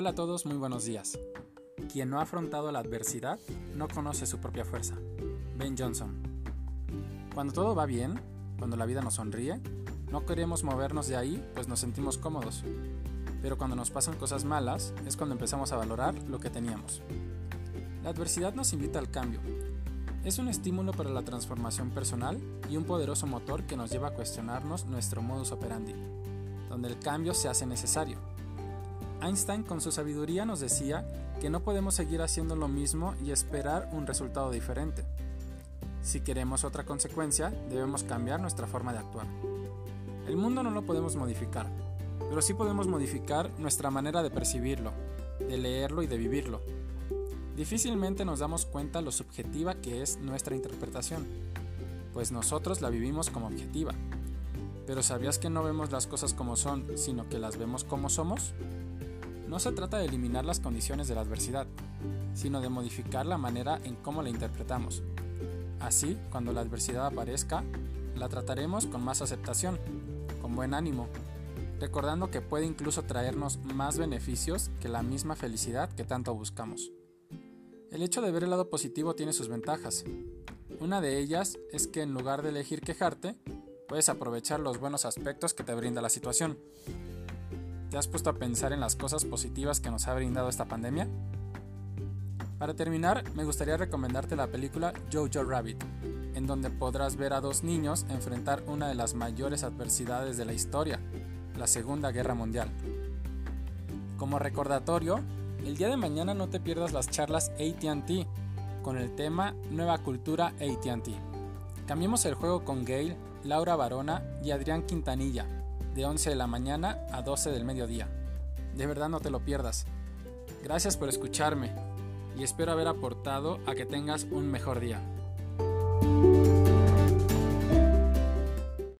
Hola a todos, muy buenos días. Quien no ha afrontado la adversidad no conoce su propia fuerza. Ben Johnson. Cuando todo va bien, cuando la vida nos sonríe, no queremos movernos de ahí pues nos sentimos cómodos. Pero cuando nos pasan cosas malas es cuando empezamos a valorar lo que teníamos. La adversidad nos invita al cambio. Es un estímulo para la transformación personal y un poderoso motor que nos lleva a cuestionarnos nuestro modus operandi, donde el cambio se hace necesario Einstein con su sabiduría nos decía que no podemos seguir haciendo lo mismo y esperar un resultado diferente. Si queremos otra consecuencia, debemos cambiar nuestra forma de actuar. El mundo no lo podemos modificar, pero sí podemos modificar nuestra manera de percibirlo, de leerlo y de vivirlo. Difícilmente nos damos cuenta lo subjetiva que es nuestra interpretación, pues nosotros la vivimos como objetiva. Pero ¿sabías que no vemos las cosas como son, sino que las vemos como somos? No se trata de eliminar las condiciones de la adversidad, sino de modificar la manera en cómo la interpretamos. Así, cuando la adversidad aparezca, la trataremos con más aceptación, con buen ánimo, recordando que puede incluso traernos más beneficios que la misma felicidad que tanto buscamos. El hecho de ver el lado positivo tiene sus ventajas. Una de ellas es que en lugar de elegir quejarte, puedes aprovechar los buenos aspectos que te brinda la situación. ¿Te has puesto a pensar en las cosas positivas que nos ha brindado esta pandemia? Para terminar, me gustaría recomendarte la película Jojo Rabbit, en donde podrás ver a dos niños enfrentar una de las mayores adversidades de la historia, la Segunda Guerra Mundial. Como recordatorio, el día de mañana no te pierdas las charlas ATT con el tema Nueva Cultura ATT. Cambiemos el juego con Gail, Laura Barona y Adrián Quintanilla de 11 de la mañana a 12 del mediodía. De verdad no te lo pierdas. Gracias por escucharme y espero haber aportado a que tengas un mejor día.